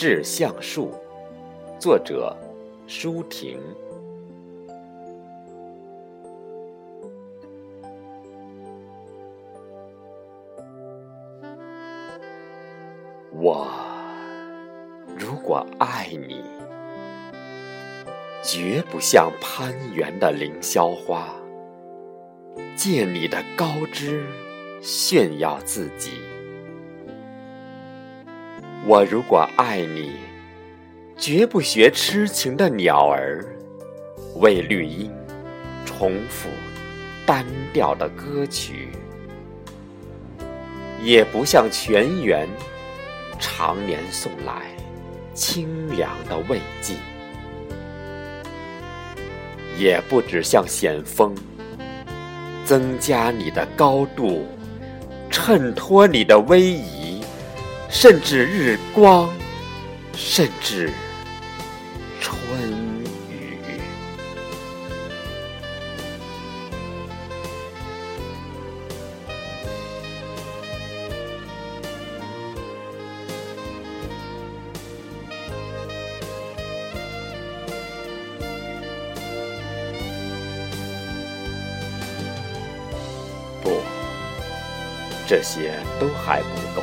致橡树，作者舒婷。我如果爱你，绝不像攀援的凌霄花，借你的高枝炫耀自己。我如果爱你，绝不学痴情的鸟儿，为绿荫重复单调的歌曲，也不像泉源常年送来清凉的慰藉，也不只像险峰增加你的高度，衬托你的威仪。甚至日光，甚至春雨。不，这些都还不够。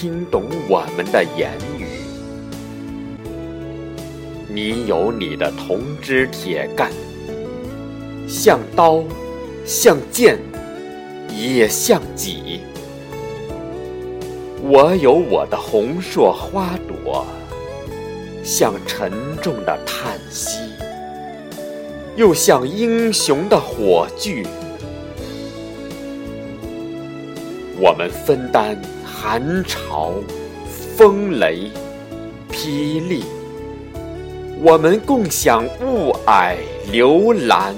听懂我们的言语，你有你的铜枝铁干，像刀，像剑，也像戟；我有我的红硕花朵，像沉重的叹息，又像英雄的火炬。我们分担。寒潮、风雷、霹雳，我们共享雾霭、流岚、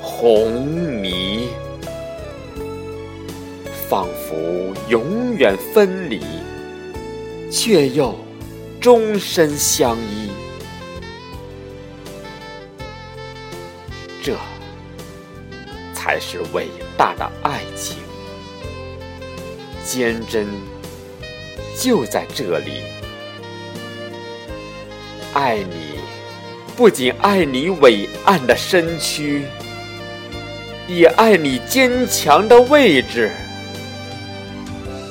红霓，仿佛永远分离，却又终身相依。这才是伟大的爱情。坚贞就在这里，爱你不仅爱你伟岸的身躯，也爱你坚强的位置，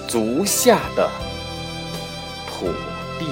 足下的土地。